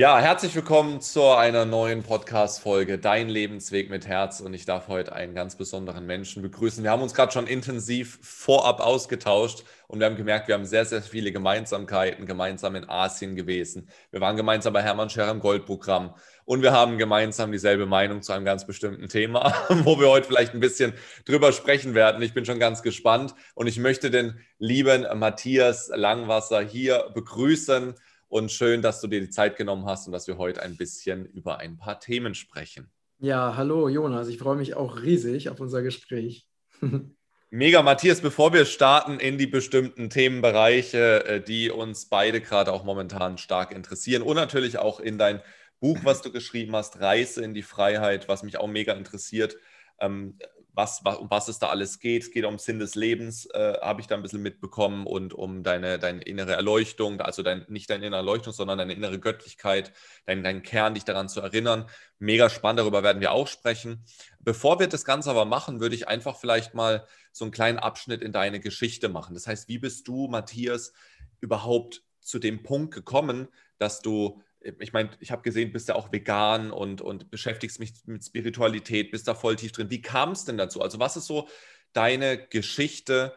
Ja, herzlich willkommen zu einer neuen Podcast-Folge Dein Lebensweg mit Herz. Und ich darf heute einen ganz besonderen Menschen begrüßen. Wir haben uns gerade schon intensiv vorab ausgetauscht und wir haben gemerkt, wir haben sehr, sehr viele Gemeinsamkeiten, gemeinsam in Asien gewesen. Wir waren gemeinsam bei Hermann Scher im Goldprogramm und wir haben gemeinsam dieselbe Meinung zu einem ganz bestimmten Thema, wo wir heute vielleicht ein bisschen drüber sprechen werden. Ich bin schon ganz gespannt und ich möchte den lieben Matthias Langwasser hier begrüßen und schön, dass du dir die Zeit genommen hast und dass wir heute ein bisschen über ein paar Themen sprechen. Ja, hallo Jonas, ich freue mich auch riesig auf unser Gespräch. Mega, Matthias, bevor wir starten in die bestimmten Themenbereiche, äh, die uns beide gerade auch momentan stark interessieren und natürlich auch in dein Buch, was du geschrieben hast, Reise in die Freiheit, was mich auch mega interessiert. Ähm, was, was, um was es da alles geht. Es geht um Sinn des Lebens, äh, habe ich da ein bisschen mitbekommen, und um deine, deine innere Erleuchtung, also dein, nicht deine innere Erleuchtung, sondern deine innere Göttlichkeit, deinen dein Kern, dich daran zu erinnern. Mega spannend, darüber werden wir auch sprechen. Bevor wir das Ganze aber machen, würde ich einfach vielleicht mal so einen kleinen Abschnitt in deine Geschichte machen. Das heißt, wie bist du, Matthias, überhaupt zu dem Punkt gekommen, dass du ich meine, ich habe gesehen, bist ja auch vegan und, und beschäftigst mich mit Spiritualität, bist da voll tief drin. Wie kam es denn dazu? Also, was ist so deine Geschichte,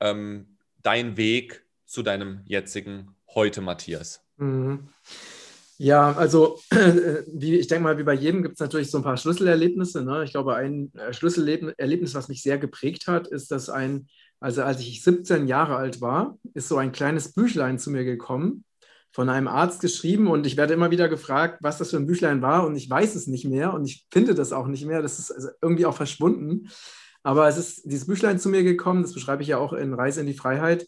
ähm, dein Weg zu deinem jetzigen heute, Matthias? Mhm. Ja, also wie, ich denke mal, wie bei jedem gibt es natürlich so ein paar Schlüsselerlebnisse. Ne? Ich glaube, ein äh, Schlüsselerlebnis, was mich sehr geprägt hat, ist, dass ein, also als ich 17 Jahre alt war, ist so ein kleines Büchlein zu mir gekommen von einem Arzt geschrieben und ich werde immer wieder gefragt, was das für ein Büchlein war und ich weiß es nicht mehr und ich finde das auch nicht mehr. Das ist also irgendwie auch verschwunden. Aber es ist dieses Büchlein zu mir gekommen, das beschreibe ich ja auch in Reise in die Freiheit,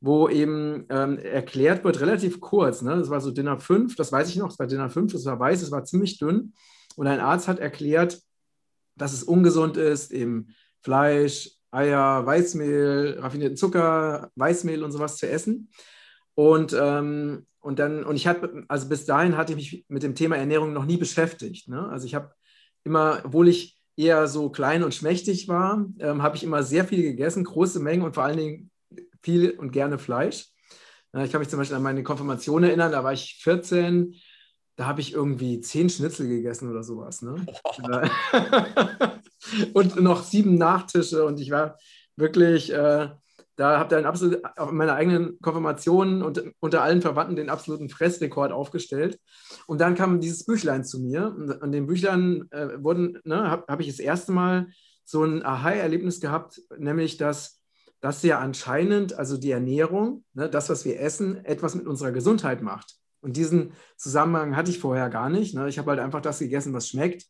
wo eben ähm, erklärt wird, relativ kurz. Ne? Das war so Dinner 5, das weiß ich noch, das war Dinner 5, das war weiß, es war ziemlich dünn. Und ein Arzt hat erklärt, dass es ungesund ist, eben Fleisch, Eier, Weißmehl, raffinierten Zucker, Weißmehl und sowas zu essen. Und, ähm, und dann, und ich hatte, also bis dahin hatte ich mich mit dem Thema Ernährung noch nie beschäftigt. Ne? Also ich habe immer, obwohl ich eher so klein und schmächtig war, ähm, habe ich immer sehr viel gegessen, große Mengen und vor allen Dingen viel und gerne Fleisch. ich kann mich zum Beispiel an meine Konfirmation erinnern, da war ich 14, da habe ich irgendwie zehn Schnitzel gegessen oder sowas. Ne? und noch sieben Nachtische und ich war wirklich, äh, da einen absolut, auf meiner eigenen Konfirmation und unter allen Verwandten den absoluten Fressrekord aufgestellt. Und dann kam dieses Büchlein zu mir. Und an dem Büchlein äh, wurden, ne, habe hab ich das erste Mal so ein Aha-Erlebnis gehabt, nämlich dass das ja anscheinend, also die Ernährung, ne, das, was wir essen, etwas mit unserer Gesundheit macht. Und diesen Zusammenhang hatte ich vorher gar nicht. Ne? Ich habe halt einfach das gegessen, was schmeckt.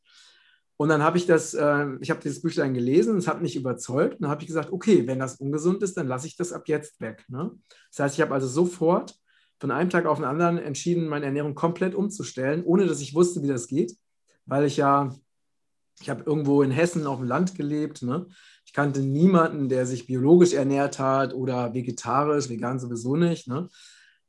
Und dann habe ich das, äh, ich habe dieses Büchlein gelesen, es hat mich überzeugt. Und dann habe ich gesagt, okay, wenn das ungesund ist, dann lasse ich das ab jetzt weg. Ne? Das heißt, ich habe also sofort von einem Tag auf den anderen entschieden, meine Ernährung komplett umzustellen, ohne dass ich wusste, wie das geht, weil ich ja, ich habe irgendwo in Hessen auf dem Land gelebt. Ne? Ich kannte niemanden, der sich biologisch ernährt hat oder vegetarisch, vegan sowieso nicht. Ne?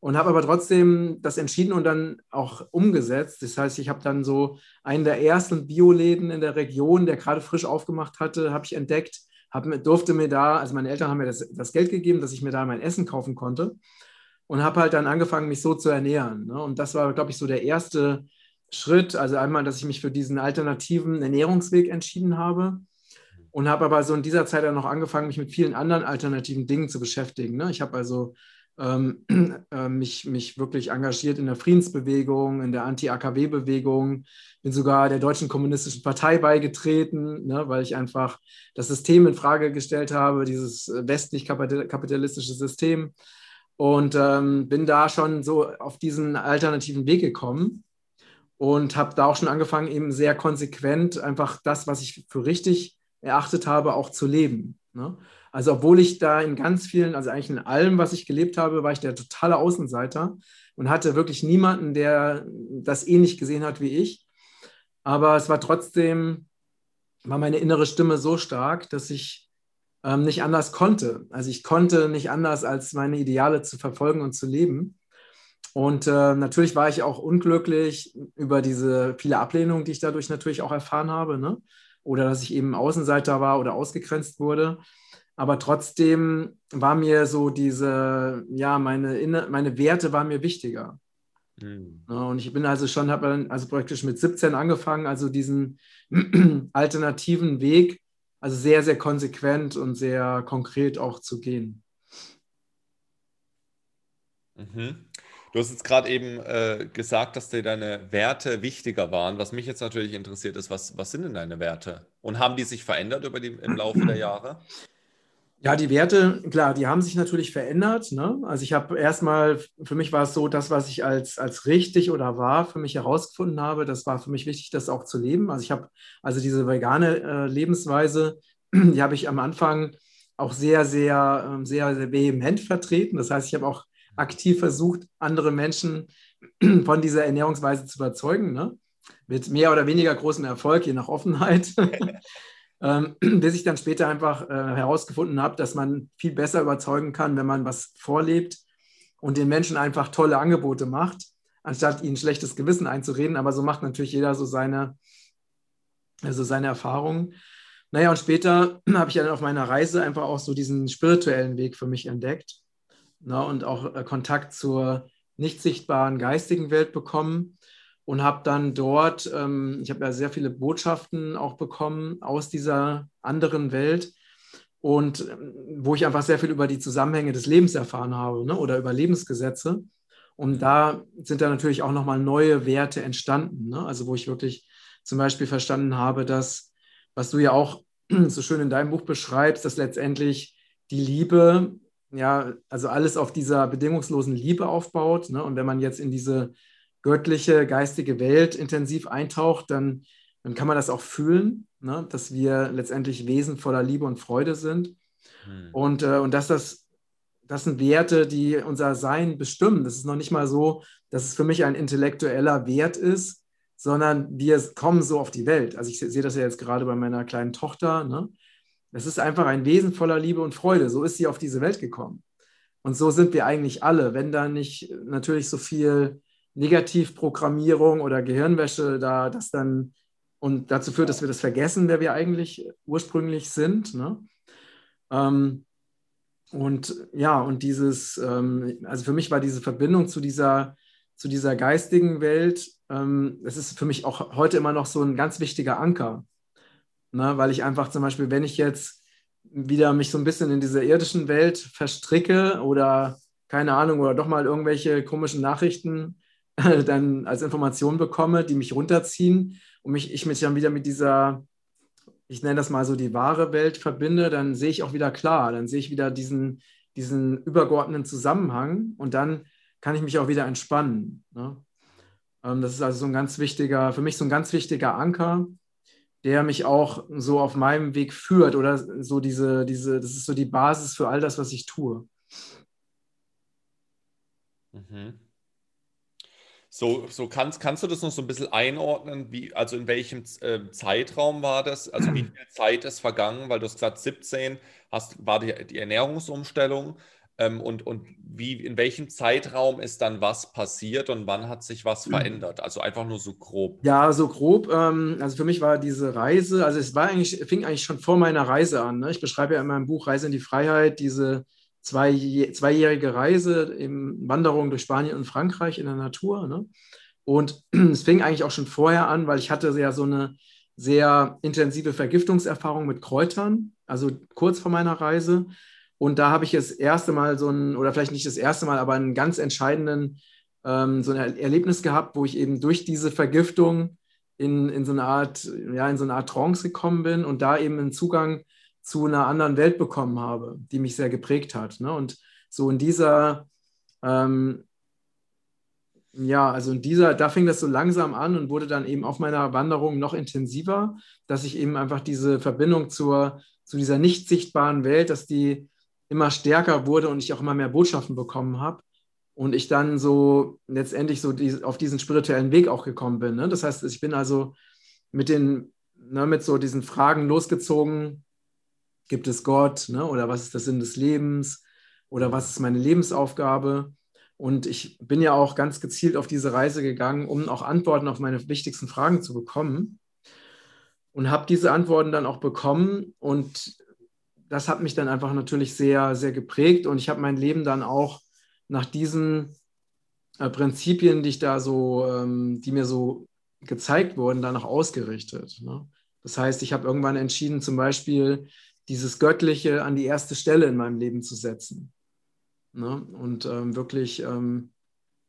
Und habe aber trotzdem das entschieden und dann auch umgesetzt. Das heißt, ich habe dann so einen der ersten Bioläden in der Region, der gerade frisch aufgemacht hatte, habe ich entdeckt, hab, durfte mir da, also meine Eltern haben mir das, das, Geld gegeben, dass ich mir da mein Essen kaufen konnte und habe halt dann angefangen, mich so zu ernähren. Ne? Und das war, glaube ich, so der erste Schritt. Also einmal, dass ich mich für diesen alternativen Ernährungsweg entschieden habe und habe aber so in dieser Zeit dann noch angefangen, mich mit vielen anderen alternativen Dingen zu beschäftigen. Ne? Ich habe also ähm, äh, mich, mich wirklich engagiert in der Friedensbewegung, in der Anti-AKW-Bewegung, bin sogar der Deutschen Kommunistischen Partei beigetreten, ne, weil ich einfach das System in Frage gestellt habe, dieses westlich-kapitalistische System. Und ähm, bin da schon so auf diesen alternativen Weg gekommen und habe da auch schon angefangen, eben sehr konsequent einfach das, was ich für richtig erachtet habe, auch zu leben. Ne? Also obwohl ich da in ganz vielen, also eigentlich in allem, was ich gelebt habe, war ich der totale Außenseiter und hatte wirklich niemanden, der das ähnlich gesehen hat wie ich. Aber es war trotzdem, war meine innere Stimme so stark, dass ich ähm, nicht anders konnte. Also ich konnte nicht anders, als meine Ideale zu verfolgen und zu leben. Und äh, natürlich war ich auch unglücklich über diese viele Ablehnungen, die ich dadurch natürlich auch erfahren habe. Ne? Oder dass ich eben Außenseiter war oder ausgegrenzt wurde. Aber trotzdem war mir so diese, ja, meine, meine Werte waren mir wichtiger. Hm. Und ich bin also schon, habe also praktisch mit 17 angefangen, also diesen alternativen Weg, also sehr, sehr konsequent und sehr konkret auch zu gehen. Mhm. Du hast jetzt gerade eben äh, gesagt, dass dir deine Werte wichtiger waren. Was mich jetzt natürlich interessiert ist, was, was sind denn deine Werte? Und haben die sich verändert über die, im Laufe der Jahre? Ja, die Werte, klar, die haben sich natürlich verändert. Ne? Also ich habe erstmal, für mich war es so, das, was ich als, als richtig oder wahr für mich herausgefunden habe, das war für mich wichtig, das auch zu leben. Also ich habe also diese vegane äh, Lebensweise, die habe ich am Anfang auch sehr, sehr, ähm, sehr, sehr vehement vertreten. Das heißt, ich habe auch aktiv versucht, andere Menschen von dieser Ernährungsweise zu überzeugen. Ne? Mit mehr oder weniger großem Erfolg, je nach Offenheit. ähm, bis ich dann später einfach äh, herausgefunden habe, dass man viel besser überzeugen kann, wenn man was vorlebt und den Menschen einfach tolle Angebote macht, anstatt ihnen schlechtes Gewissen einzureden. Aber so macht natürlich jeder so seine, also seine Erfahrungen. Naja, und später habe ich dann auf meiner Reise einfach auch so diesen spirituellen Weg für mich entdeckt ne, und auch äh, Kontakt zur nicht sichtbaren geistigen Welt bekommen und habe dann dort, ähm, ich habe ja sehr viele Botschaften auch bekommen aus dieser anderen Welt und ähm, wo ich einfach sehr viel über die Zusammenhänge des Lebens erfahren habe ne, oder über Lebensgesetze. Und da sind da natürlich auch nochmal neue Werte entstanden. Ne? Also wo ich wirklich zum Beispiel verstanden habe, dass, was du ja auch so schön in deinem Buch beschreibst, dass letztendlich die Liebe, ja, also alles auf dieser bedingungslosen Liebe aufbaut. Ne? Und wenn man jetzt in diese göttliche, geistige Welt intensiv eintaucht, dann, dann kann man das auch fühlen, ne? dass wir letztendlich Wesen voller Liebe und Freude sind. Hm. Und, äh, und dass das, das sind Werte, die unser Sein bestimmen. Das ist noch nicht mal so, dass es für mich ein intellektueller Wert ist, sondern wir kommen so auf die Welt. Also ich sehe das ja jetzt gerade bei meiner kleinen Tochter. Ne? Das ist einfach ein Wesen voller Liebe und Freude. So ist sie auf diese Welt gekommen. Und so sind wir eigentlich alle, wenn da nicht natürlich so viel Negativprogrammierung oder Gehirnwäsche da das dann und dazu führt, dass wir das vergessen, wer wir eigentlich ursprünglich sind. Ne? Ähm, und ja, und dieses, ähm, also für mich war diese Verbindung zu dieser, zu dieser geistigen Welt, ähm, das ist für mich auch heute immer noch so ein ganz wichtiger Anker. Ne? Weil ich einfach zum Beispiel, wenn ich jetzt wieder mich so ein bisschen in dieser irdischen Welt verstricke oder keine Ahnung, oder doch mal irgendwelche komischen Nachrichten dann als Information bekomme, die mich runterziehen und mich, ich mich dann wieder mit dieser, ich nenne das mal so die wahre Welt verbinde, dann sehe ich auch wieder klar, dann sehe ich wieder diesen, diesen übergeordneten Zusammenhang und dann kann ich mich auch wieder entspannen. Ne? Ähm, das ist also so ein ganz wichtiger, für mich so ein ganz wichtiger Anker, der mich auch so auf meinem Weg führt oder so diese, diese, das ist so die Basis für all das, was ich tue. Mhm. So, so kannst, kannst du das noch so ein bisschen einordnen, wie, also in welchem äh, Zeitraum war das? Also wie viel Zeit ist vergangen? Weil du hast gesagt, 17 hast, war die, die Ernährungsumstellung. Ähm, und, und wie, in welchem Zeitraum ist dann was passiert und wann hat sich was verändert? Also einfach nur so grob. Ja, so grob. Ähm, also für mich war diese Reise, also es war eigentlich, fing eigentlich schon vor meiner Reise an. Ne? Ich beschreibe ja in meinem Buch Reise in die Freiheit diese zwei, zweijährige Reise, in Wanderung durch Spanien und Frankreich in der Natur. Ne? Und es fing eigentlich auch schon vorher an, weil ich hatte ja so eine sehr intensive Vergiftungserfahrung mit Kräutern, also kurz vor meiner Reise. Und da habe ich das erste Mal so ein, oder vielleicht nicht das erste Mal, aber einen ganz entscheidenden, ähm, so ein Erlebnis gehabt, wo ich eben durch diese Vergiftung in, in so eine Art, ja, in so eine Art Trance gekommen bin und da eben einen Zugang zu einer anderen Welt bekommen habe, die mich sehr geprägt hat. Ne? Und so in dieser, ähm, ja, also in dieser, da fing das so langsam an und wurde dann eben auf meiner Wanderung noch intensiver, dass ich eben einfach diese Verbindung zur, zu dieser nicht sichtbaren Welt, dass die immer stärker wurde und ich auch immer mehr Botschaften bekommen habe. Und ich dann so letztendlich so die, auf diesen spirituellen Weg auch gekommen bin. Ne? Das heißt, ich bin also mit den, ne, mit so diesen Fragen losgezogen, Gibt es Gott? Ne? Oder was ist der Sinn des Lebens? Oder was ist meine Lebensaufgabe? Und ich bin ja auch ganz gezielt auf diese Reise gegangen, um auch Antworten auf meine wichtigsten Fragen zu bekommen. Und habe diese Antworten dann auch bekommen. Und das hat mich dann einfach natürlich sehr, sehr geprägt. Und ich habe mein Leben dann auch nach diesen äh, Prinzipien, die ich da so, ähm, die mir so gezeigt wurden, danach ausgerichtet. Ne? Das heißt, ich habe irgendwann entschieden, zum Beispiel dieses Göttliche an die erste Stelle in meinem Leben zu setzen. Ne? Und ähm, wirklich, ähm,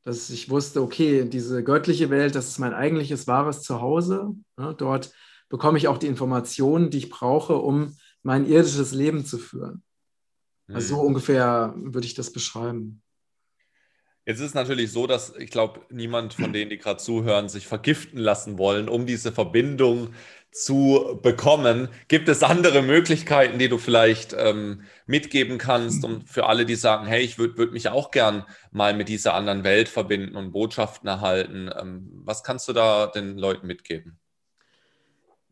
dass ich wusste, okay, diese göttliche Welt, das ist mein eigentliches wahres Zuhause. Ne? Dort bekomme ich auch die Informationen, die ich brauche, um mein irdisches Leben zu führen. Also so mhm. ungefähr würde ich das beschreiben. Jetzt ist es natürlich so, dass ich glaube, niemand von denen, die gerade zuhören, sich vergiften lassen wollen, um diese Verbindung zu bekommen. Gibt es andere Möglichkeiten, die du vielleicht ähm, mitgeben kannst und für alle, die sagen, hey, ich würde würd mich auch gern mal mit dieser anderen Welt verbinden und Botschaften erhalten? Ähm, was kannst du da den Leuten mitgeben?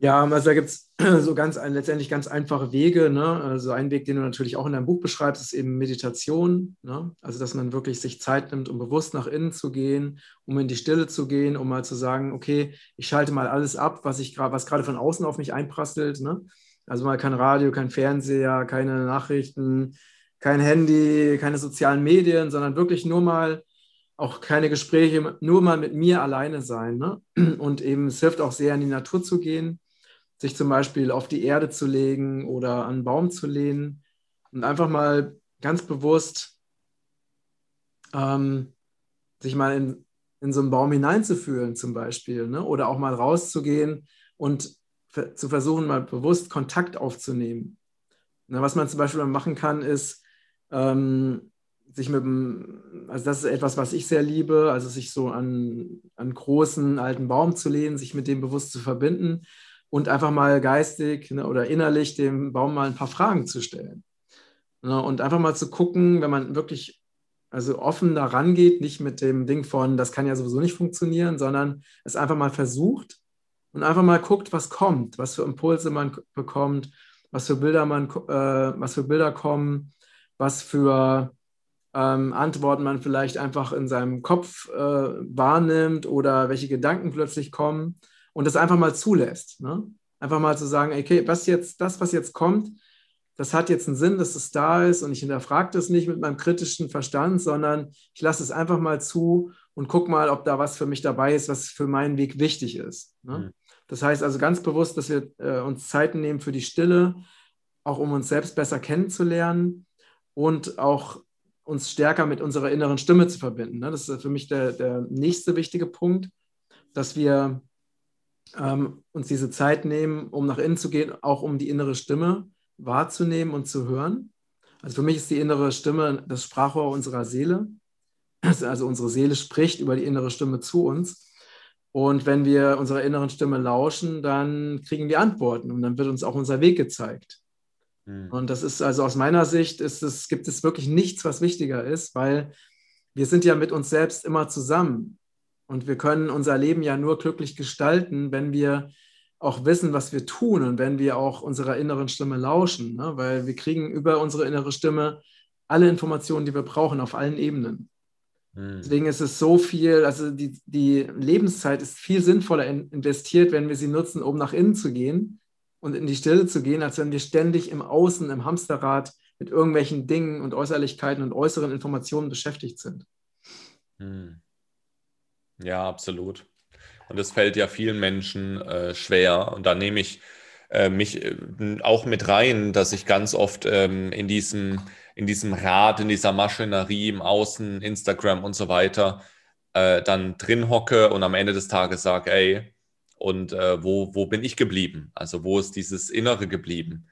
Ja, also da gibt es so ganz letztendlich ganz einfache Wege. Ne? Also ein Weg, den du natürlich auch in deinem Buch beschreibst, ist eben Meditation. Ne? Also dass man wirklich sich Zeit nimmt, um bewusst nach innen zu gehen, um in die Stille zu gehen, um mal zu sagen, okay, ich schalte mal alles ab, was ich was gerade von außen auf mich einprasselt. Ne? Also mal kein Radio, kein Fernseher, keine Nachrichten, kein Handy, keine sozialen Medien, sondern wirklich nur mal auch keine Gespräche, nur mal mit mir alleine sein. Ne? Und eben es hilft auch sehr, in die Natur zu gehen sich zum Beispiel auf die Erde zu legen oder an einen Baum zu lehnen und einfach mal ganz bewusst ähm, sich mal in, in so einen Baum hineinzufühlen zum Beispiel ne? oder auch mal rauszugehen und zu versuchen, mal bewusst Kontakt aufzunehmen. Na, was man zum Beispiel machen kann, ist, ähm, sich mit dem, also das ist etwas, was ich sehr liebe, also sich so an einen großen alten Baum zu lehnen, sich mit dem bewusst zu verbinden und einfach mal geistig ne, oder innerlich dem Baum mal ein paar Fragen zu stellen. Ne, und einfach mal zu gucken, wenn man wirklich also offen da rangeht, nicht mit dem Ding von, das kann ja sowieso nicht funktionieren, sondern es einfach mal versucht und einfach mal guckt, was kommt, was für Impulse man bekommt, was für Bilder man, äh, was für Bilder kommen, was für ähm, Antworten man vielleicht einfach in seinem Kopf äh, wahrnimmt oder welche Gedanken plötzlich kommen und das einfach mal zulässt. Ne? Einfach mal zu sagen, okay, was jetzt, das, was jetzt kommt, das hat jetzt einen Sinn, dass es da ist und ich hinterfrage das nicht mit meinem kritischen Verstand, sondern ich lasse es einfach mal zu und gucke mal, ob da was für mich dabei ist, was für meinen Weg wichtig ist. Ne? Mhm. Das heißt also ganz bewusst, dass wir äh, uns Zeiten nehmen für die Stille, auch um uns selbst besser kennenzulernen und auch uns stärker mit unserer inneren Stimme zu verbinden. Ne? Das ist für mich der, der nächste wichtige Punkt, dass wir ähm, uns diese Zeit nehmen, um nach innen zu gehen, auch um die innere Stimme wahrzunehmen und zu hören. Also für mich ist die innere Stimme das Sprachrohr unserer Seele. Also unsere Seele spricht über die innere Stimme zu uns. Und wenn wir unserer inneren Stimme lauschen, dann kriegen wir Antworten und dann wird uns auch unser Weg gezeigt. Mhm. Und das ist also aus meiner Sicht ist es, gibt es wirklich nichts, was wichtiger ist, weil wir sind ja mit uns selbst immer zusammen. Und wir können unser Leben ja nur glücklich gestalten, wenn wir auch wissen, was wir tun und wenn wir auch unserer inneren Stimme lauschen, ne? weil wir kriegen über unsere innere Stimme alle Informationen, die wir brauchen, auf allen Ebenen. Mhm. Deswegen ist es so viel, also die, die Lebenszeit ist viel sinnvoller in, investiert, wenn wir sie nutzen, um nach innen zu gehen und in die Stille zu gehen, als wenn wir ständig im Außen, im Hamsterrad mit irgendwelchen Dingen und Äußerlichkeiten und äußeren Informationen beschäftigt sind. Mhm. Ja, absolut. Und das fällt ja vielen Menschen äh, schwer. Und da nehme ich äh, mich äh, auch mit rein, dass ich ganz oft ähm, in, diesem, in diesem Rad, in dieser Maschinerie im Außen, Instagram und so weiter, äh, dann drin hocke und am Ende des Tages sage, ey, und äh, wo, wo bin ich geblieben? Also wo ist dieses Innere geblieben?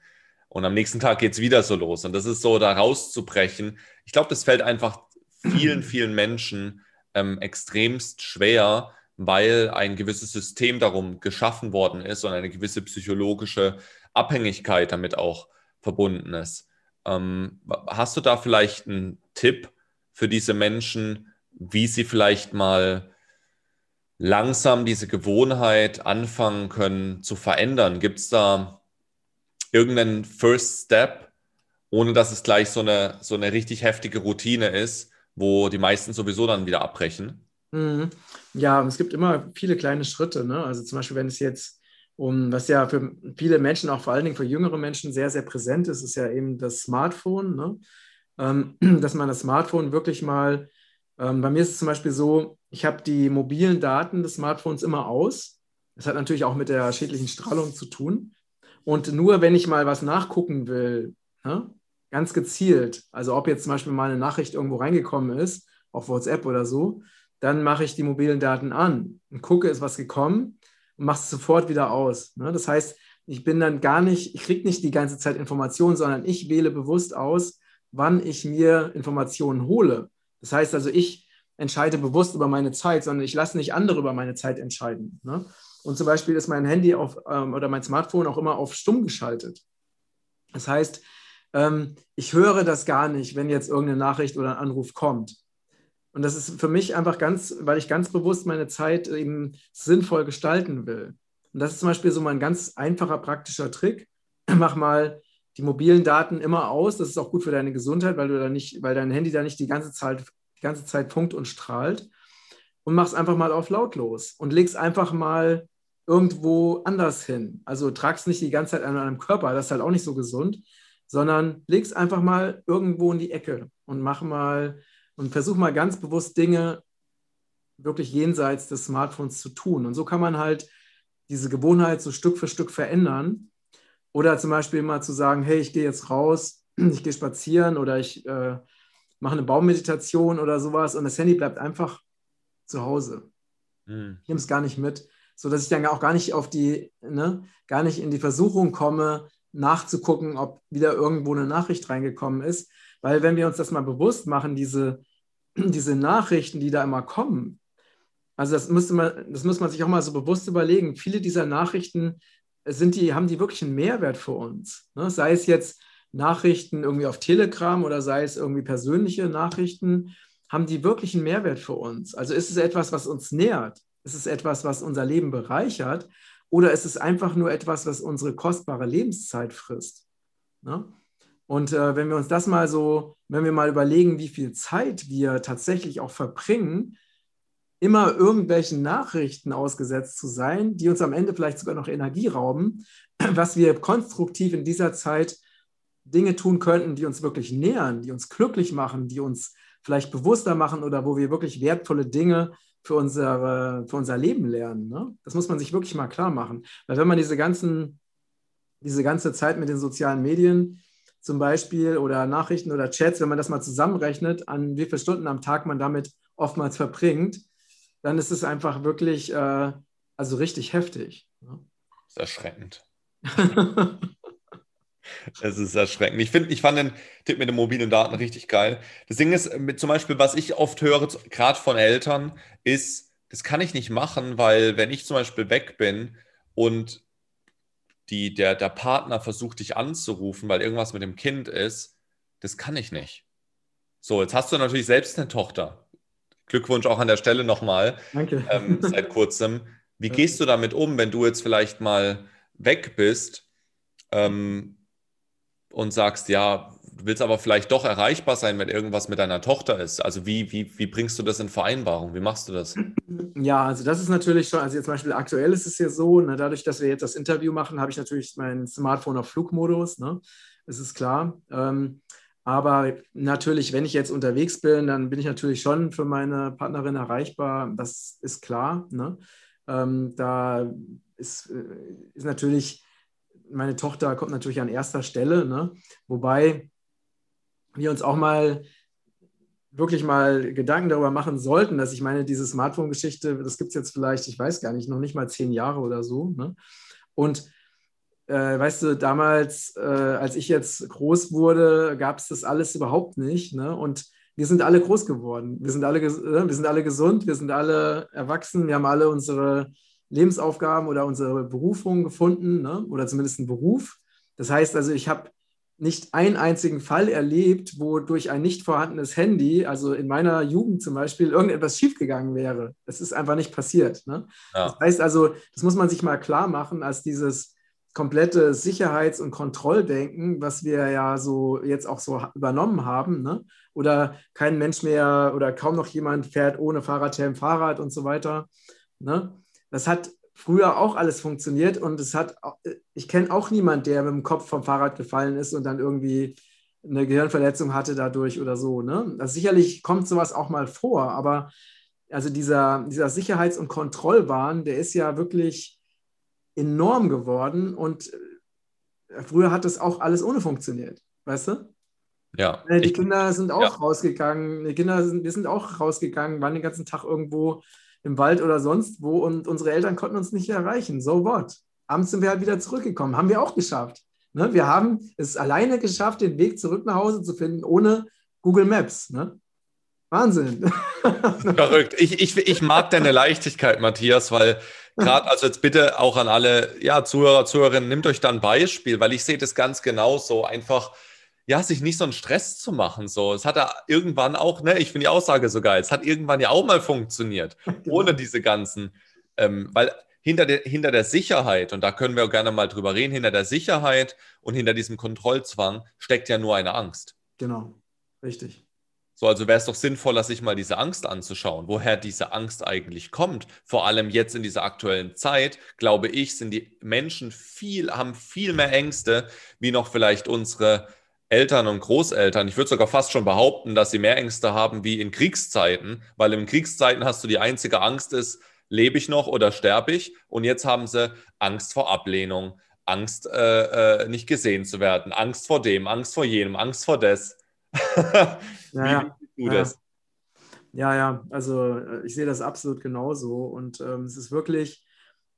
Und am nächsten Tag geht es wieder so los. Und das ist so, da rauszubrechen. Ich glaube, das fällt einfach vielen, vielen Menschen ähm, extremst schwer, weil ein gewisses System darum geschaffen worden ist und eine gewisse psychologische Abhängigkeit damit auch verbunden ist. Ähm, hast du da vielleicht einen Tipp für diese Menschen, wie sie vielleicht mal langsam diese Gewohnheit anfangen können zu verändern? Gibt es da irgendeinen First Step, ohne dass es gleich so eine, so eine richtig heftige Routine ist, wo die meisten sowieso dann wieder abbrechen. Mhm. Ja, es gibt immer viele kleine Schritte. Ne? Also zum Beispiel, wenn es jetzt um, was ja für viele Menschen, auch vor allen Dingen für jüngere Menschen, sehr, sehr präsent ist, ist ja eben das Smartphone. Ne? Ähm, dass man das Smartphone wirklich mal Ähm, bei mir ist es zum Beispiel so, ich habe die mobilen Daten des Smartphones immer aus. Das hat natürlich auch mit der schädlichen Strahlung zu tun. Und nur wenn ich mal was nachgucken will, ne, ganz gezielt, also ob jetzt zum Beispiel mal eine Nachricht irgendwo reingekommen ist, auf WhatsApp oder so, dann mache ich die mobilen Daten an und gucke, ist was gekommen und mache es sofort wieder aus. Ne? Das heißt, ich bin dann gar nicht, ich kriege nicht die ganze Zeit Informationen, sondern ich wähle bewusst aus, wann ich mir Informationen hole. Das heißt also, ich entscheide bewusst über meine Zeit, sondern ich lasse nicht andere über meine Zeit entscheiden. Ne? Und zum Beispiel ist mein Handy auf, ähm, oder mein Smartphone auch immer auf stumm geschaltet. Das heißt, ähm, ich höre das gar nicht, wenn jetzt irgendeine Nachricht oder ein Anruf kommt. Und das ist für mich einfach ganz, weil ich ganz bewusst meine Zeit eben sinnvoll gestalten will. Und das ist zum Beispiel so mein ganz einfacher, praktischer Trick. Mach mal die mobilen Daten immer aus. Das ist auch gut für deine Gesundheit, weil du da nicht, weil dein Handy da nicht die ganze Zeit, die ganze Zeit funkt und strahlt. Und mach's einfach mal auf lautlos und leg's einfach mal irgendwo anders hin. Also trag's nicht die ganze Zeit an deinem Körper, das ist halt auch nicht so gesund, sondern leg's einfach mal irgendwo in die Ecke und mach mal und versuch mal ganz bewusst Dinge wirklich jenseits des Smartphones zu tun. Und so kann man halt diese Gewohnheit so Stück für Stück verändern. Oder zum Beispiel mal zu sagen, hey, ich gehe jetzt raus, ich gehe spazieren oder ich äh, mache eine Baumeditation oder sowas und das Handy bleibt einfach zu Hause. Mhm. Ich nehme es gar nicht mit, sodass ich dann auch gar nicht auf die, ne, gar nicht in die Versuchung komme, nachzugucken, ob wieder irgendwo eine Nachricht reingekommen ist. Weil wenn wir uns das mal bewusst machen, diese, diese Nachrichten, die da immer kommen, also das müsste man, das muss man sich auch mal so bewusst überlegen. Viele dieser Nachrichten sind die, haben die wirklich einen Mehrwert für uns. Ne? Sei es jetzt Nachrichten irgendwie auf Telegram oder sei es irgendwie persönliche Nachrichten, haben die wirklich einen Mehrwert für uns? Also ist es etwas, was uns nährt? Ist es etwas, was unser Leben bereichert? Oder ist es einfach nur etwas, was unsere kostbare Lebenszeit frisst? Ne? Und äh, wenn wir uns das mal so, wenn wir mal überlegen, wie viel Zeit wir tatsächlich auch verbringen, immer irgendwelchen Nachrichten ausgesetzt zu sein, die uns am Ende vielleicht sogar noch Energie rauben, was wir konstruktiv in dieser Zeit Dinge tun könnten, die uns wirklich nähern, die uns glücklich machen, die uns vielleicht bewusster machen oder wo wir wirklich wertvolle Dinge für, unsere, für unser Leben lernen. Ne? Das muss man sich wirklich mal klar machen. Weil wenn man diese ganzen, diese ganze Zeit mit den sozialen Medien zum Beispiel oder Nachrichten oder Chats, wenn man das mal zusammenrechnet, an wie viele Stunden am Tag man damit oftmals verbringt, dann ist es einfach wirklich, äh, also richtig heftig. Ne? Das ist erschreckend. Es ist erschreckend. Ich, find, ich fand den Tipp mit den mobilen Daten richtig geil. Das Ding ist, mit, zum Beispiel, was ich oft höre, gerade von Eltern, ist, das kann ich nicht machen, weil wenn ich zum Beispiel weg bin und die, der, der Partner versucht, dich anzurufen, weil irgendwas mit dem Kind ist, das kann ich nicht. So, jetzt hast du natürlich selbst eine Tochter. Glückwunsch auch an der Stelle nochmal. Danke. Ähm, seit kurzem. Wie gehst du damit um, wenn du jetzt vielleicht mal weg bist ähm, und sagst, ja, du willst aber vielleicht doch erreichbar sein, wenn irgendwas mit deiner Tochter ist? Also wie, wie, wie bringst du das in Vereinbarung? Wie machst du das? Ja, also das ist natürlich schon, also jetzt zum Beispiel aktuell ist es ja so, ne, dadurch, dass wir jetzt das Interview machen, habe ich natürlich mein Smartphone auf Flugmodus, ne? Das ist klar. Ähm, aber natürlich, wenn ich jetzt unterwegs bin, dann bin ich natürlich schon für meine Partnerin erreichbar. Das ist klar. Ne? Ähm, da ist, äh, ist natürlich, meine Tochter kommt natürlich an erster Stelle. Ne? Wobei wir uns auch mal wirklich mal Gedanken darüber machen sollten, dass ich meine, diese Smartphone-Geschichte, das gibt es jetzt vielleicht, ich weiß gar nicht, noch nicht mal zehn Jahre oder so. Ne? Und äh, weißt du, damals, äh, als ich jetzt groß wurde, gab es das alles überhaupt nicht. Ne? Und wir sind alle groß geworden. Wir sind alle, äh, wir sind alle gesund, wir sind alle erwachsen, wir haben alle unsere Lebensaufgaben oder unsere Berufung gefunden ne? oder zumindest einen Beruf. Das heißt also, ich habe nicht einen einzigen Fall erlebt, wo durch ein nicht vorhandenes Handy, also in meiner Jugend zum Beispiel, irgendetwas schiefgegangen wäre. Das ist einfach nicht passiert. Ne? Ja. Das heißt also, das muss man sich mal klar machen, als dieses komplette Sicherheits- und Kontrolldenken, was wir ja so jetzt auch so übernommen haben, ne? oder kein Mensch mehr oder kaum noch jemand fährt ohne Fahrradhelm Fahrrad und so weiter. Ne? Das hat früher auch alles funktioniert und es hat, ich kenne auch niemanden, der mit dem Kopf vom Fahrrad gefallen ist und dann irgendwie eine Gehirnverletzung hatte dadurch oder so. Ne? Also sicherlich kommt sowas auch mal vor, aber also dieser, dieser Sicherheits- und Kontrollwahn, der ist ja wirklich enorm geworden und äh, früher hat das auch alles ohne funktioniert, weißt du? Ja. Die ich, Kinder sind auch ja. rausgegangen, die Kinder sind, wir sind auch rausgegangen, waren den ganzen Tag irgendwo im Wald oder sonst wo und unsere Eltern konnten uns nicht erreichen. So what? Abends sind wir halt wieder zurückgekommen, haben wir auch geschafft. Ne? Wir haben es alleine geschafft, den Weg zurück nach Hause zu finden, ohne Google Maps. Ne? Wahnsinn. Verrückt. Ich, ich, ich mag deine Leichtigkeit, Matthias, weil gerade, also jetzt bitte auch an alle ja, Zuhörer, Zuhörerinnen, nehmt euch da ein Beispiel, weil ich sehe das ganz genauso. Einfach, ja, sich nicht so einen Stress zu machen. So, es hat ja irgendwann auch, ne, ich finde die Aussage so geil, es hat irgendwann ja auch mal funktioniert, genau. ohne diese ganzen, ähm, weil hinter der, hinter der Sicherheit, und da können wir auch gerne mal drüber reden, hinter der Sicherheit und hinter diesem Kontrollzwang steckt ja nur eine Angst. Genau, richtig. So, also wäre es doch sinnvoller, sich mal diese Angst anzuschauen, woher diese Angst eigentlich kommt. Vor allem jetzt in dieser aktuellen Zeit, glaube ich, sind die Menschen viel, haben viel mehr Ängste, wie noch vielleicht unsere Eltern und Großeltern. Ich würde sogar fast schon behaupten, dass sie mehr Ängste haben wie in Kriegszeiten, weil in Kriegszeiten hast du die einzige Angst ist, lebe ich noch oder sterbe ich? Und jetzt haben sie Angst vor Ablehnung, Angst, äh, äh, nicht gesehen zu werden, Angst vor dem, Angst vor jenem, Angst vor das. ja, Wie du ja. das? Ja, ja, also äh, ich sehe das absolut genauso. Und ähm, es ist wirklich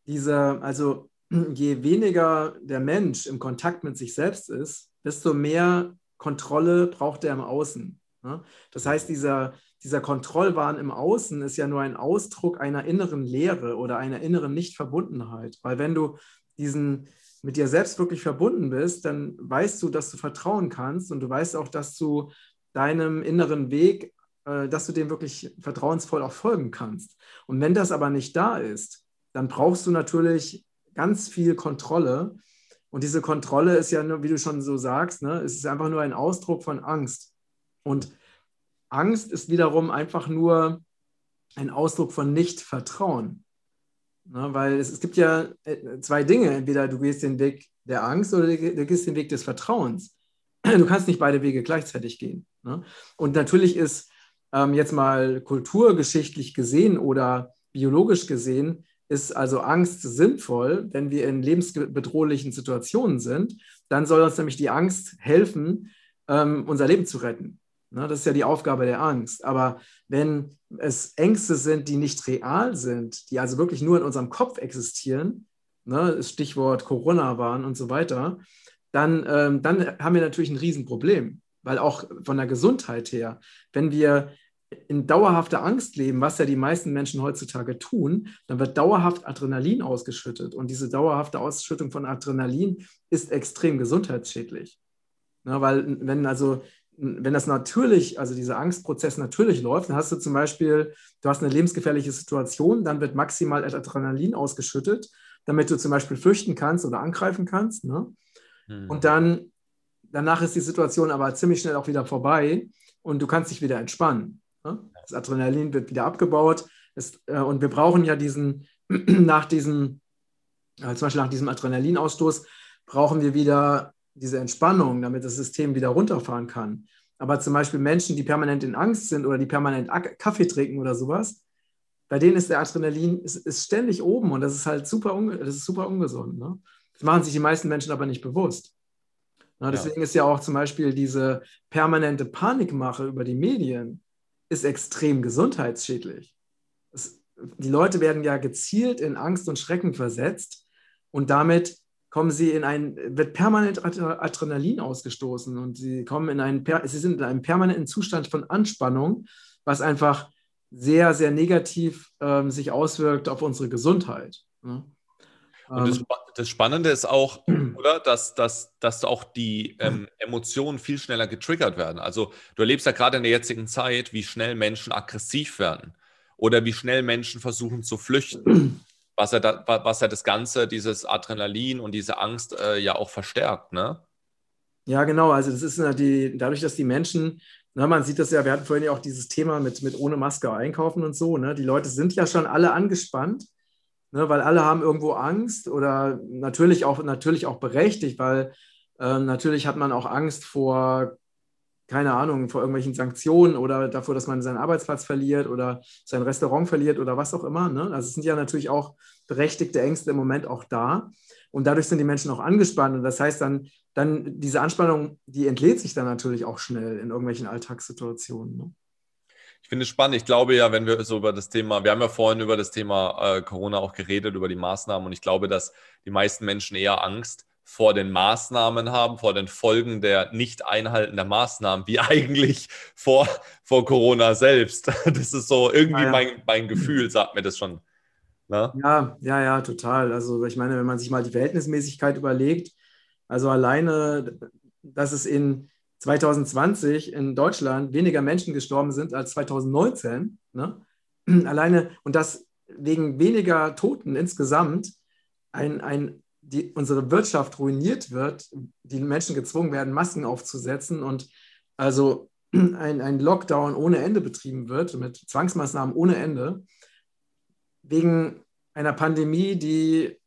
dieser, also je weniger der Mensch im Kontakt mit sich selbst ist, desto mehr Kontrolle braucht er im Außen. Ne? Das heißt, dieser, dieser Kontrollwahn im Außen ist ja nur ein Ausdruck einer inneren Leere oder einer inneren Nichtverbundenheit. Weil wenn du diesen mit dir selbst wirklich verbunden bist, dann weißt du, dass du vertrauen kannst und du weißt auch, dass du deinem inneren Weg, äh, dass du dem wirklich vertrauensvoll auch folgen kannst. Und wenn das aber nicht da ist, dann brauchst du natürlich ganz viel Kontrolle. Und diese Kontrolle ist ja, nur, wie du schon so sagst, ne, es ist einfach nur ein Ausdruck von Angst. Und Angst ist wiederum einfach nur ein Ausdruck von Nichtvertrauen. Ne, weil es, es, gibt ja äh, zwei Dinge. Entweder du gehst den Weg der Angst oder du gehst den Weg des Vertrauens. Du kannst nicht beide Wege gleichzeitig gehen. Ne? Und natürlich ist ähm, jetzt mal kulturgeschichtlich gesehen oder biologisch gesehen, ist also Angst sinnvoll, wenn wir in lebensbedrohlichen Situationen sind. Dann soll uns nämlich die Angst helfen, ähm, unser Leben zu retten. Ne, das ist ja die Aufgabe der Angst. Aber wenn es Ängste sind, die nicht real sind, die also wirklich nur in unserem Kopf existieren, ne, Stichwort Corona waren und so weiter, dann, ähm, dann haben wir natürlich ein Riesenproblem. Weil auch von der Gesundheit her, wenn wir in dauerhafter Angst leben, was ja die meisten Menschen heutzutage tun, dann wird dauerhaft Adrenalin ausgeschüttet. Und diese dauerhafte Ausschüttung von Adrenalin ist extrem gesundheitsschädlich. Ja, weil wenn also wenn das natürlich, also dieser Angstprozess natürlich läuft, dann hast du zum Beispiel, du hast eine lebensgefährliche Situation, dann wird maximal Adrenalin ausgeschüttet, damit du zum Beispiel flüchten kannst oder angreifen kannst. Ne? Mhm. Und dann, danach ist die Situation aber ziemlich schnell auch wieder vorbei und du kannst dich wieder entspannen. Ne? Das Adrenalin wird wieder abgebaut. Es, äh, und wir brauchen ja diesen, nach diesem, äh, zum Beispiel nach diesem Adrenalinausstoß, brauchen wir wieder diese Entspannung, damit das System wieder runterfahren kann. Aber zum Beispiel Menschen, die permanent in Angst sind oder die permanent Kaffee trinken oder sowas, bei denen ist der Adrenalin ist, ist ständig oben und das ist halt super, das ist super ungesund. Ne? Das machen sich die meisten Menschen aber nicht bewusst. Na, deswegen ja. ist ja auch zum Beispiel diese permanente Panikmache über die Medien ist extrem gesundheitsschädlich. Es, die Leute werden ja gezielt in Angst und Schrecken versetzt und damit kommen sie in ein, wird permanent Adrenalin ausgestoßen und sie kommen in einen, sie sind in einem permanenten Zustand von Anspannung, was einfach sehr, sehr negativ ähm, sich auswirkt auf unsere Gesundheit. Ne? Und das, ähm. Das, Spannende ist auch, oder, dass, dass, dass auch die ähm, Emotionen viel schneller getriggert werden. Also du erlebst ja gerade in der jetzigen Zeit, wie schnell Menschen aggressiv werden oder wie schnell Menschen versuchen zu flüchten was ja, da, was ja das Ganze, dieses Adrenalin und diese Angst äh, ja auch verstärkt, ne? Ja, genau. Also das ist die, dadurch, dass die Menschen, na, man sieht das ja, wir hatten vorhin ja auch dieses Thema mit, mit ohne Maske einkaufen und so, ne? Die Leute sind ja schon alle angespannt, ne? weil alle haben irgendwo Angst oder natürlich auch, natürlich auch berechtigt, weil äh, natürlich hat man auch Angst vor keine Ahnung, vor irgendwelchen Sanktionen oder davor, dass man seinen Arbeitsplatz verliert oder sein Restaurant verliert oder was auch immer. Ne? Also es sind ja natürlich auch berechtigte Ängste im Moment auch da. Und dadurch sind die Menschen auch angespannt. Und das heißt dann, dann diese Anspannung, die entlädt sich dann natürlich auch schnell in irgendwelchen Alltagssituationen. Ne? Ich finde es spannend. Ich glaube ja, wenn wir so über das Thema, wir haben ja vorhin über das Thema äh, Corona auch geredet, über die Maßnahmen. Und ich glaube, dass die meisten Menschen eher Angst vor den Maßnahmen haben, vor den Folgen der Nicht-Einhalten der Maßnahmen, wie eigentlich vor, vor Corona selbst. Das ist so irgendwie ah, ja. mein, mein Gefühl, sagt mir das schon. Na? Ne? Ja, ja, ja, total. Also ich meine, wenn man sich mal die Verhältnismäßigkeit überlegt, also alleine, dass es in 2020 in Deutschland weniger Menschen gestorben sind als 2019, ne? alleine und das wegen weniger Toten insgesamt ein, ein die, unsere Wirtschaft ruiniert wird, die Menschen gezwungen werden, Masken aufzusetzen und also ein, ein Lockdown ohne Ende betrieben wird, mit Zwangsmaßnahmen ohne Ende, wegen einer Pandemie, die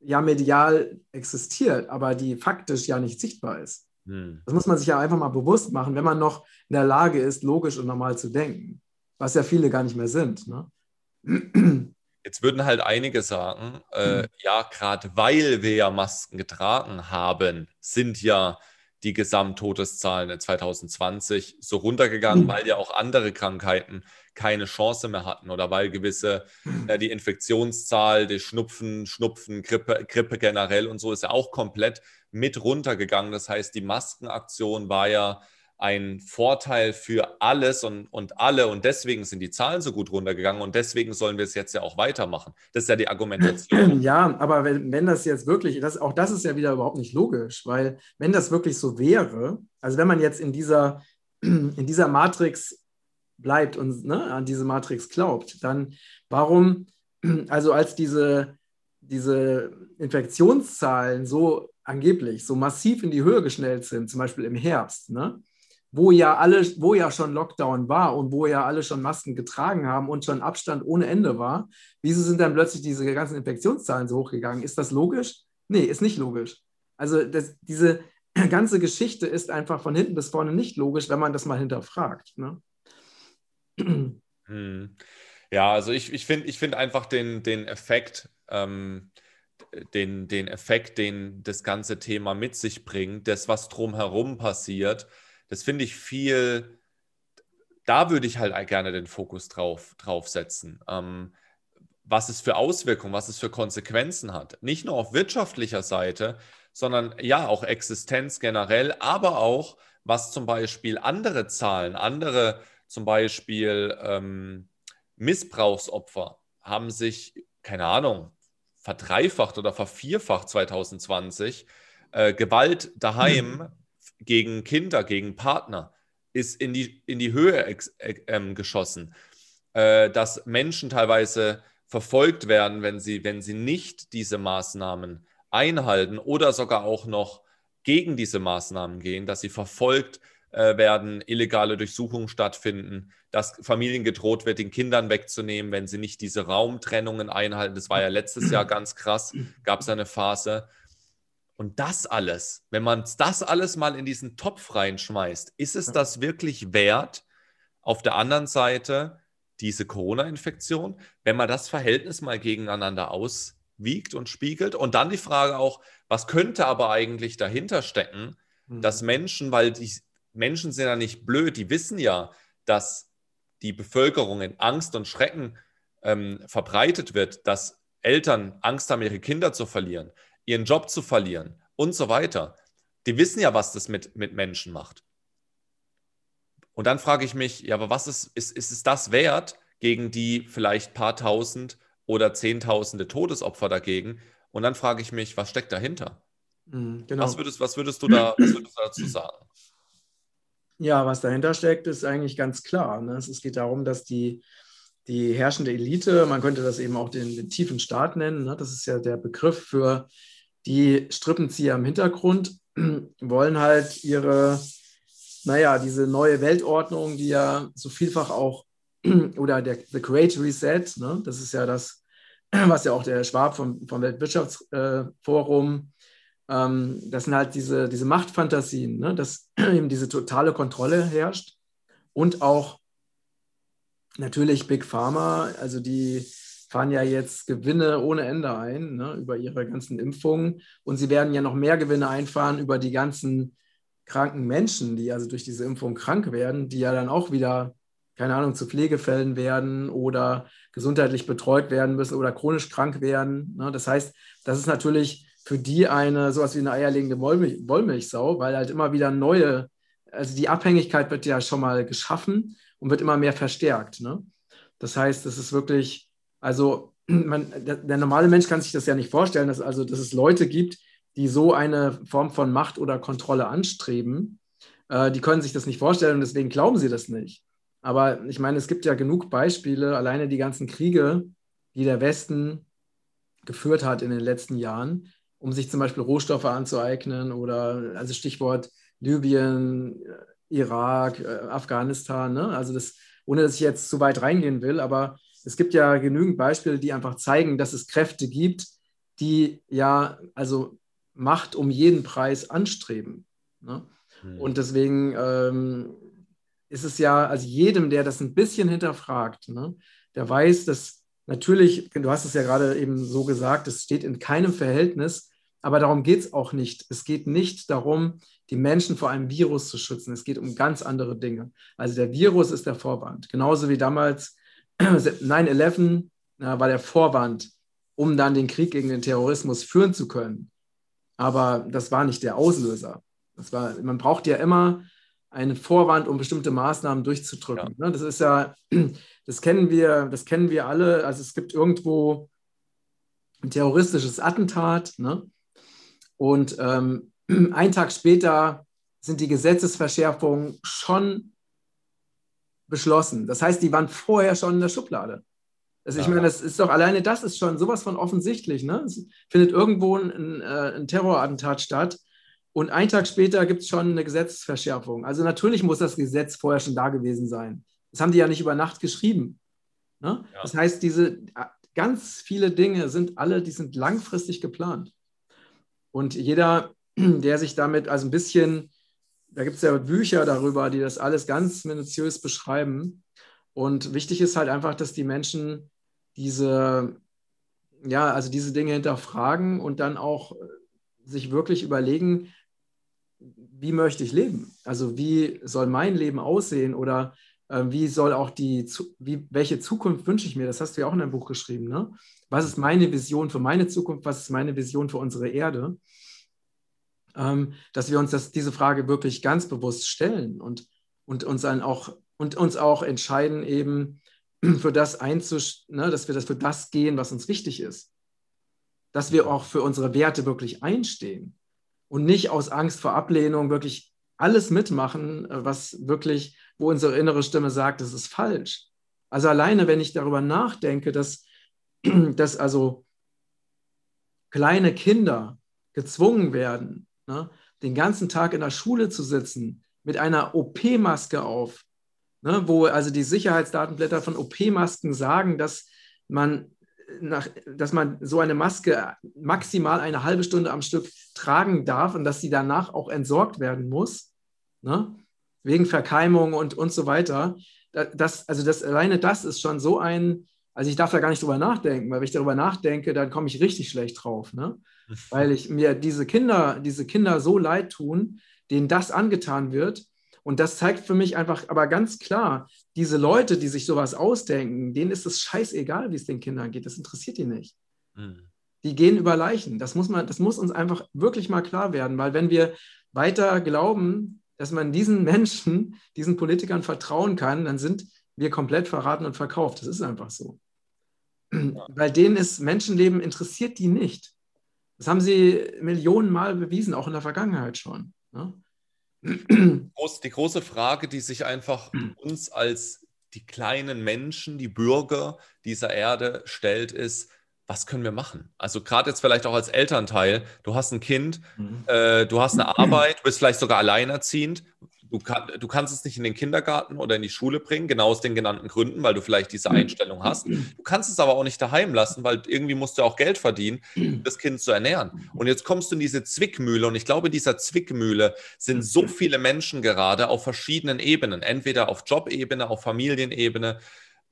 ja medial existiert, aber die faktisch ja nicht sichtbar ist. Hm. Das muss man sich ja einfach mal bewusst machen, wenn man noch in der Lage ist, logisch und normal zu denken, was ja viele gar nicht mehr sind. Ne? Jetzt würden halt einige sagen, äh, mhm. ja, gerade weil wir ja Masken getragen haben, sind ja die Gesamttodeszahlen in 2020 so runtergegangen, mhm. weil ja auch andere Krankheiten keine Chance mehr hatten oder weil gewisse, mhm. äh, die Infektionszahl, die Schnupfen, Schnupfen, Grippe, Grippe generell und so ist ja auch komplett mit runtergegangen. Das heißt, die Maskenaktion war ja ein Vorteil für alles und, und alle und deswegen sind die Zahlen so gut runtergegangen und deswegen sollen wir es jetzt ja auch weitermachen. Das ist ja die Argumentation. Ja, aber wenn, wenn das jetzt wirklich, das, auch das ist ja wieder überhaupt nicht logisch, weil wenn das wirklich so wäre, also wenn man jetzt in dieser, in dieser Matrix bleibt und ne, an diese Matrix glaubt, dann warum, also als diese, diese Infektionszahlen so angeblich so massiv in die Höhe geschnellt sind, zum Beispiel im Herbst, ne, wo ja alle, wo ja schon Lockdown war und wo ja alle schon Masken getragen haben und schon Abstand ohne Ende war, wieso sind dann plötzlich diese ganzen Infektionszahlen so hochgegangen? Ist das logisch? Nee, ist nicht logisch. Also das, diese ganze Geschichte ist einfach von hinten bis vorne nicht logisch, wenn man das mal hinterfragt. Ne? Hm. Ja, also ich, ich finde ich find einfach den, den Effekt, ähm, den, den Effekt, den das ganze Thema mit sich bringt, das, was drumherum passiert, das finde ich viel, da würde ich halt gerne den Fokus drauf, setzen. Ähm, was es für Auswirkungen, was es für Konsequenzen hat. Nicht nur auf wirtschaftlicher Seite, sondern ja auch Existenz generell, aber auch, was zum Beispiel andere Zahlen, andere zum Beispiel ähm, Missbrauchsopfer haben sich, keine Ahnung, verdreifacht oder vervierfacht 2020. Äh, Gewalt daheim mhm gegen Kinder, gegen Partner ist in die, in die Höhe äh, geschossen. Äh, dass Menschen teilweise verfolgt werden, wenn sie, wenn sie nicht diese Maßnahmen einhalten oder sogar auch noch gegen diese Maßnahmen gehen, dass sie verfolgt äh, werden, illegale Durchsuchungen stattfinden, dass Familien gedroht wird, den Kindern wegzunehmen, wenn sie nicht diese Raumtrennungen einhalten. Das war ja letztes Jahr ganz krass, gab es eine Phase. Und das alles, wenn man das alles mal in diesen Topf reinschmeißt, ist es das wirklich wert, auf der anderen Seite diese Corona-Infektion, wenn man das Verhältnis mal gegeneinander auswiegt und spiegelt? Und dann die Frage auch, was könnte aber eigentlich dahinter stecken, mhm. dass Menschen, weil die Menschen sind ja nicht blöd, die wissen ja, dass die Bevölkerung in Angst und Schrecken ähm, verbreitet wird, dass Eltern Angst haben, ihre Kinder zu verlieren, ihren Job zu verlieren und so weiter. Die wissen ja, was das mit, mit Menschen macht. Und dann frage ich mich, ja, aber was ist, ist, ist es das wert gegen die vielleicht paar tausend oder zehntausende Todesopfer dagegen? Und dann frage ich mich, was steckt dahinter? Mhm, genau. was, würdest, was, würdest du da, was würdest du dazu sagen? Ja, was dahinter steckt, ist eigentlich ganz klar. Ne? Es geht darum, dass die, die herrschende Elite, man könnte das eben auch den, den tiefen Staat nennen, ne? das ist ja der Begriff für die Strippenzieher im Hintergrund wollen halt ihre, naja, diese neue Weltordnung, die ja so vielfach auch, oder der The Great Reset, ne, das ist ja das, was ja auch der Schwab vom, vom Weltwirtschaftsforum ähm, das sind halt diese, diese Machtfantasien, ne? dass eben diese totale Kontrolle herrscht und auch natürlich Big Pharma, also die fahren ja jetzt Gewinne ohne Ende ein ne, über ihre ganzen Impfungen und sie werden ja noch mehr Gewinne einfahren über die ganzen kranken Menschen, die also durch diese Impfung krank werden, die ja dann auch wieder, keine Ahnung, zu Pflegefällen werden oder gesundheitlich betreut werden müssen oder chronisch krank werden. Ne? Das heißt, das ist natürlich für die eine sowas wie eine eierlegende Wollmilch, Wollmilchsau, weil halt immer wieder neue, also die Abhängigkeit wird ja schon mal geschaffen und wird immer mehr verstärkt. Ne? Das heißt, es ist wirklich, also man, der, der, normale Mensch kann sich das ja nicht vorstellen, dass, also, dass es Leute gibt, die so eine Form von Macht oder Kontrolle anstreben. Äh, die können sich das nicht vorstellen und deswegen glauben sie das nicht. Aber ich meine, es gibt ja genug Beispiele, alleine die ganzen Kriege, die der Westen geführt hat in den letzten Jahren, um sich zum Beispiel Rohstoffe anzueignen oder also Stichwort Libyen, Irak, äh, Afghanistan. Ne? Also das, ohne dass ich jetzt zu weit reingehen will, aber es gibt ja genügend Beispiele, die einfach zeigen, dass es Kräfte gibt, die ja also Macht um jeden Preis anstreben. Ne? Hm. Und deswegen ähm, ist es ja, also jedem, der das ein bisschen hinterfragt, ne, der weiß, dass natürlich, du hast es ja gerade eben so gesagt, es steht in keinem Verhältnis, aber darum geht es auch nicht. Es geht nicht darum, die Menschen vor einem Virus zu schützen. Es geht um ganz andere Dinge. Also der Virus ist der Vorwand. Genauso wie damals 9-11 war der Vorwand, um dann den Krieg gegen den Terrorismus führen zu können. Aber das war nicht der Auslöser. Das war, man braucht ja immer einen Vorwand, um bestimmte Maßnahmen durchzudrücken. Ja. Ne, das ist ja, das kennen wir, das kennen wir alle. Also es gibt irgendwo ein terroristisches Attentat, ne? Und ähm, einen Tag später sind die Gesetzesverschärfungen schon beschlossen. Das heißt, die waren vorher schon in der Schublade. Also ich meine, das ist doch alleine das ist schon sowas von offensichtlich. Ne? Es findet irgendwo ein, äh, ein Terrorattentat statt und einen Tag später gibt es schon eine Gesetzesverschärfung. Also natürlich muss das Gesetz vorher schon da gewesen sein. Das haben die ja nicht über Nacht geschrieben. Ne? Ja. Das heißt, diese ganz viele Dinge sind alle, die sind langfristig geplant. Und jeder, der sich damit also ein bisschen, da gibt es ja Bücher darüber, die das alles ganz minutiös beschreiben. Und wichtig ist halt einfach, dass die Menschen diese, ja, also diese Dinge hinterfragen und dann auch äh, sich wirklich überlegen, wie möchte ich leben? Also wie soll mein Leben aussehen oder wie soll auch die, wie, welche Zukunft wünsche ich mir? Das hast du ja auch in deinem Buch geschrieben. Ne? Was ist meine Vision für meine Zukunft? Was ist meine Vision für unsere Erde? Ähm, dass wir uns das, diese Frage wirklich ganz bewusst stellen und, und uns dann auch und uns auch entscheiden, eben für das einzustehen, ne, dass wir das für das gehen, was uns wichtig ist. Dass wir auch für unsere Werte wirklich einstehen und nicht aus Angst vor Ablehnung wirklich alles mitmachen, äh, was wirklich, wo unsere innere Stimme sagt, das ist falsch. Also alleine, wenn ich darüber nachdenke, dass, dass also kleine Kinder gezwungen werden, ne, den ganzen Tag in der Schule zu sitzen, mit einer OP-Maske auf, ne, wo also die Sicherheitsdatenblätter von OP-Masken sagen, dass man, nach, dass man so eine Maske maximal eine halbe Stunde am Stück tragen darf und dass sie danach auch entsorgt werden muss, ne, wegen Verkeimung und, und so weiter. Das, also das, alleine das ist schon so ein, also ich darf da gar nicht drüber nachdenken, weil wenn ich darüber nachdenke, dann komme ich richtig schlecht drauf, ne? weil ich mir diese Kinder, diese Kinder so leid tun, denen das angetan wird und das zeigt für mich einfach aber ganz klar, diese Leute, die sich sowas ausdenken, denen ist es scheißegal, wie es den Kindern geht. Das interessiert die nicht. Mhm. Die gehen über Leichen. Das muss, man, das muss uns einfach wirklich mal klar werden, weil wenn wir weiter glauben, dass man diesen Menschen, diesen Politikern vertrauen kann, dann sind wir komplett verraten und verkauft. Das ist einfach so. Weil denen ist Menschenleben interessiert die nicht. Das haben sie Millionen Mal bewiesen, auch in der Vergangenheit schon. Ne? die große Frage, die sich einfach uns als die kleinen Menschen, die Bürger dieser Erde stellt, ist, was können wir machen? Also gerade jetzt vielleicht auch als Elternteil, du hast ein Kind, mhm. äh, du hast eine Arbeit, du bist vielleicht sogar alleinerziehend, Du, kann, du, kannst es nicht in den Kindergarten oder in die Schule bringen, genau aus den genannten Gründen, weil du vielleicht diese Einstellung hast. Du kannst es aber auch nicht daheim lassen, weil irgendwie musst du auch Geld verdienen, um das Kind zu ernähren. Und jetzt kommst du in diese Zwickmühle und ich glaube, dieser Zwickmühle sind so viele Menschen gerade auf verschiedenen Ebenen, entweder auf Jobebene, auf Familienebene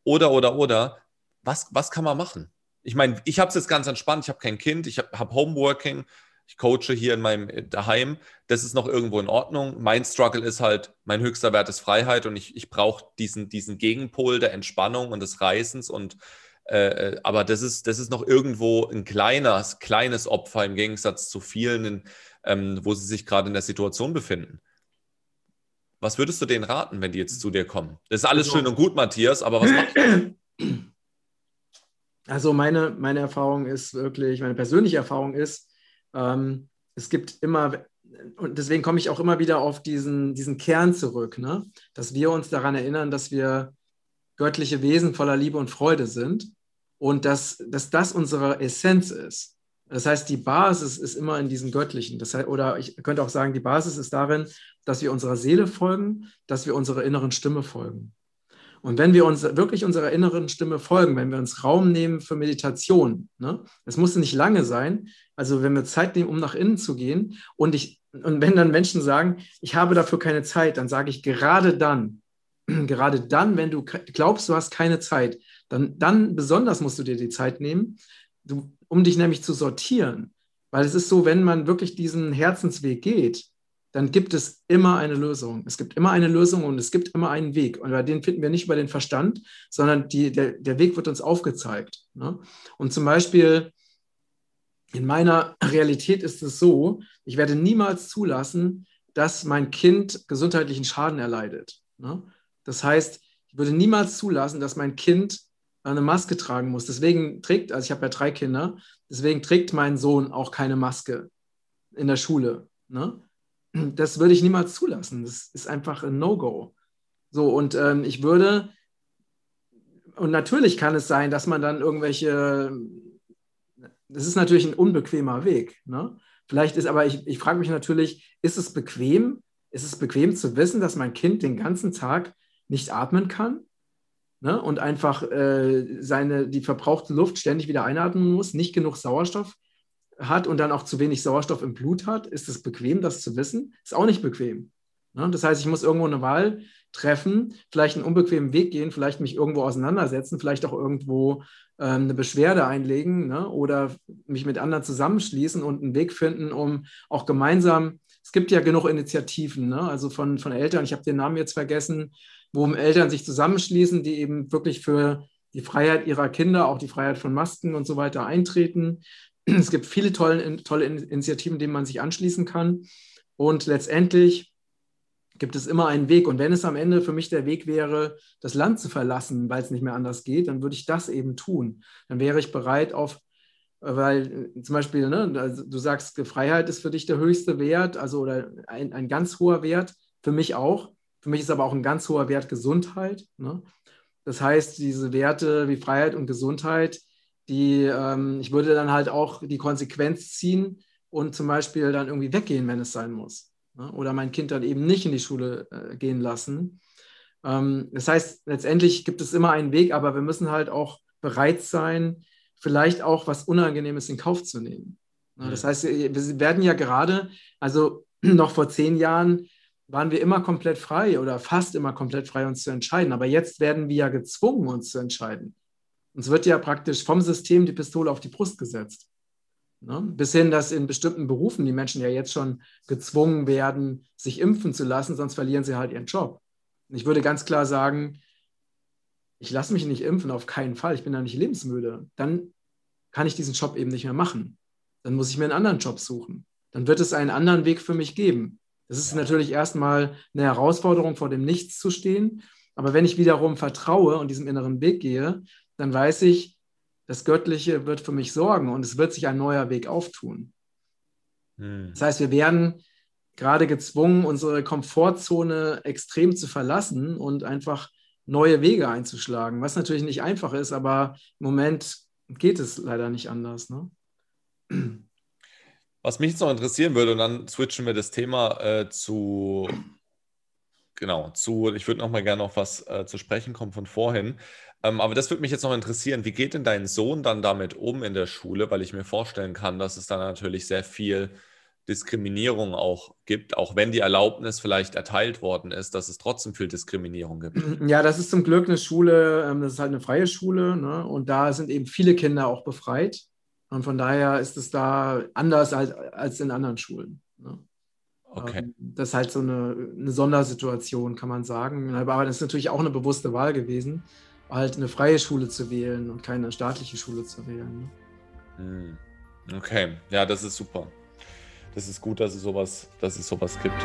oder, oder, oder. Was, was kann man machen? Ich meine, ich habe es jetzt ganz entspannt, ich habe kein Kind, ich habe hab Homeworking ich coache hier in meinem äh, daheim, das ist noch irgendwo in Ordnung. Mein Struggle ist halt, mein höchster Wert ist Freiheit und ich, ich brauche diesen, diesen Gegenpol der Entspannung und des Reisens und äh, äh, aber das ist, das ist noch irgendwo ein kleines, kleines Opfer im Gegensatz zu vielen, ähm, wo sie sich gerade in der Situation befinden. Was würdest du denen raten, wenn die jetzt zu dir kommen? Das ist alles also, schön und gut, Matthias, aber was machst du? Also meine, meine Erfahrung ist wirklich, meine persönliche Erfahrung ist, ähm, es gibt immer, und deswegen komme ich auch immer wieder auf diesen, diesen Kern zurück, ne? dass wir uns daran erinnern, dass wir göttliche Wesen voller Liebe und Freude sind und dass, dass das unsere Essenz ist. Das heißt, die Basis ist immer in diesem Göttlichen. Das heißt, oder ich könnte auch sagen, die Basis ist darin, dass wir unserer Seele folgen, dass wir unserer inneren Stimme folgen. Und wenn wir uns wirklich unserer inneren Stimme folgen, wenn wir uns Raum nehmen für Meditation, ne, es muss nicht lange sein, also wenn wir Zeit nehmen, um nach innen zu gehen und ich, und wenn dann Menschen sagen, ich habe dafür keine Zeit, dann sage ich gerade dann, gerade dann, wenn du glaubst, du hast keine Zeit, dann, dann besonders musst du dir die Zeit nehmen, um dich nämlich zu sortieren. Weil es ist so, wenn man wirklich diesen Herzensweg geht, dann gibt es immer eine Lösung. Es gibt immer eine Lösung und es gibt immer einen Weg. Und bei den finden wir nicht über den Verstand, sondern die, der, der Weg wird uns aufgezeigt. Ne? Und zum Beispiel in meiner Realität ist es so, ich werde niemals zulassen, dass mein Kind gesundheitlichen Schaden erleidet. Ne? Das heißt, ich würde niemals zulassen, dass mein Kind eine Maske tragen muss. Deswegen trägt, also ich habe ja drei Kinder, deswegen trägt mein Sohn auch keine Maske in der Schule. Ne? Das würde ich niemals zulassen. Das ist einfach ein No-Go. So, und ähm, ich würde, und natürlich kann es sein, dass man dann irgendwelche, das ist natürlich ein unbequemer Weg. Ne? Vielleicht ist, aber ich, ich frage mich natürlich, ist es bequem? Ist es bequem zu wissen, dass mein Kind den ganzen Tag nicht atmen kann? Ne? Und einfach äh, seine, die verbrauchte Luft ständig wieder einatmen muss, nicht genug Sauerstoff hat und dann auch zu wenig Sauerstoff im Blut hat, ist es bequem, das zu wissen? Ist auch nicht bequem. Ne? Das heißt, ich muss irgendwo eine Wahl treffen, vielleicht einen unbequemen Weg gehen, vielleicht mich irgendwo auseinandersetzen, vielleicht auch irgendwo ähm, eine Beschwerde einlegen ne? oder mich mit anderen zusammenschließen und einen Weg finden, um auch gemeinsam, es gibt ja genug Initiativen, ne? also von, von Eltern, ich habe den Namen jetzt vergessen, wo Eltern sich zusammenschließen, die eben wirklich für die Freiheit ihrer Kinder, auch die Freiheit von Masken und so weiter eintreten. Es gibt viele tolle, tolle Initiativen, denen man sich anschließen kann. Und letztendlich gibt es immer einen Weg. Und wenn es am Ende für mich der Weg wäre, das Land zu verlassen, weil es nicht mehr anders geht, dann würde ich das eben tun. Dann wäre ich bereit auf, weil zum Beispiel, ne, also du sagst, Freiheit ist für dich der höchste Wert, also oder ein, ein ganz hoher Wert, für mich auch. Für mich ist aber auch ein ganz hoher Wert Gesundheit. Ne? Das heißt, diese Werte wie Freiheit und Gesundheit, die, ähm, ich würde dann halt auch die Konsequenz ziehen und zum Beispiel dann irgendwie weggehen, wenn es sein muss. Ne? Oder mein Kind dann eben nicht in die Schule äh, gehen lassen. Ähm, das heißt, letztendlich gibt es immer einen Weg, aber wir müssen halt auch bereit sein, vielleicht auch was Unangenehmes in Kauf zu nehmen. Ne? Das heißt, wir werden ja gerade, also noch vor zehn Jahren waren wir immer komplett frei oder fast immer komplett frei, uns zu entscheiden. Aber jetzt werden wir ja gezwungen, uns zu entscheiden. Uns wird ja praktisch vom System die Pistole auf die Brust gesetzt. Ne? Bis hin, dass in bestimmten Berufen die Menschen ja jetzt schon gezwungen werden, sich impfen zu lassen, sonst verlieren sie halt ihren Job. Und ich würde ganz klar sagen, ich lasse mich nicht impfen, auf keinen Fall. Ich bin da nicht lebensmüde. Dann kann ich diesen Job eben nicht mehr machen. Dann muss ich mir einen anderen Job suchen. Dann wird es einen anderen Weg für mich geben. Das ist natürlich erstmal eine Herausforderung, vor dem Nichts zu stehen. Aber wenn ich wiederum vertraue und diesem inneren Weg gehe, dann weiß ich, das Göttliche wird für mich sorgen und es wird sich ein neuer Weg auftun. Hm. Das heißt, wir werden gerade gezwungen, unsere Komfortzone extrem zu verlassen und einfach neue Wege einzuschlagen, was natürlich nicht einfach ist, aber im Moment geht es leider nicht anders. Ne? Was mich jetzt noch interessieren würde, und dann switchen wir das Thema äh, zu genau, zu, ich würde noch mal gerne noch was äh, zu sprechen kommen von vorhin. Ähm, aber das würde mich jetzt noch interessieren. Wie geht denn dein Sohn dann damit um in der Schule? Weil ich mir vorstellen kann, dass es dann natürlich sehr viel Diskriminierung auch gibt, auch wenn die Erlaubnis vielleicht erteilt worden ist, dass es trotzdem viel Diskriminierung gibt. Ja, das ist zum Glück eine Schule, ähm, das ist halt eine freie Schule ne? und da sind eben viele Kinder auch befreit. Und von daher ist es da anders als, als in anderen Schulen. Ne? Okay. Ähm, das ist halt so eine, eine Sondersituation, kann man sagen. Aber das ist natürlich auch eine bewusste Wahl gewesen, halt eine freie Schule zu wählen und keine staatliche Schule zu wählen. Hm. Okay, ja, das ist super das ist gut, dass es sowas, dass es sowas gibt.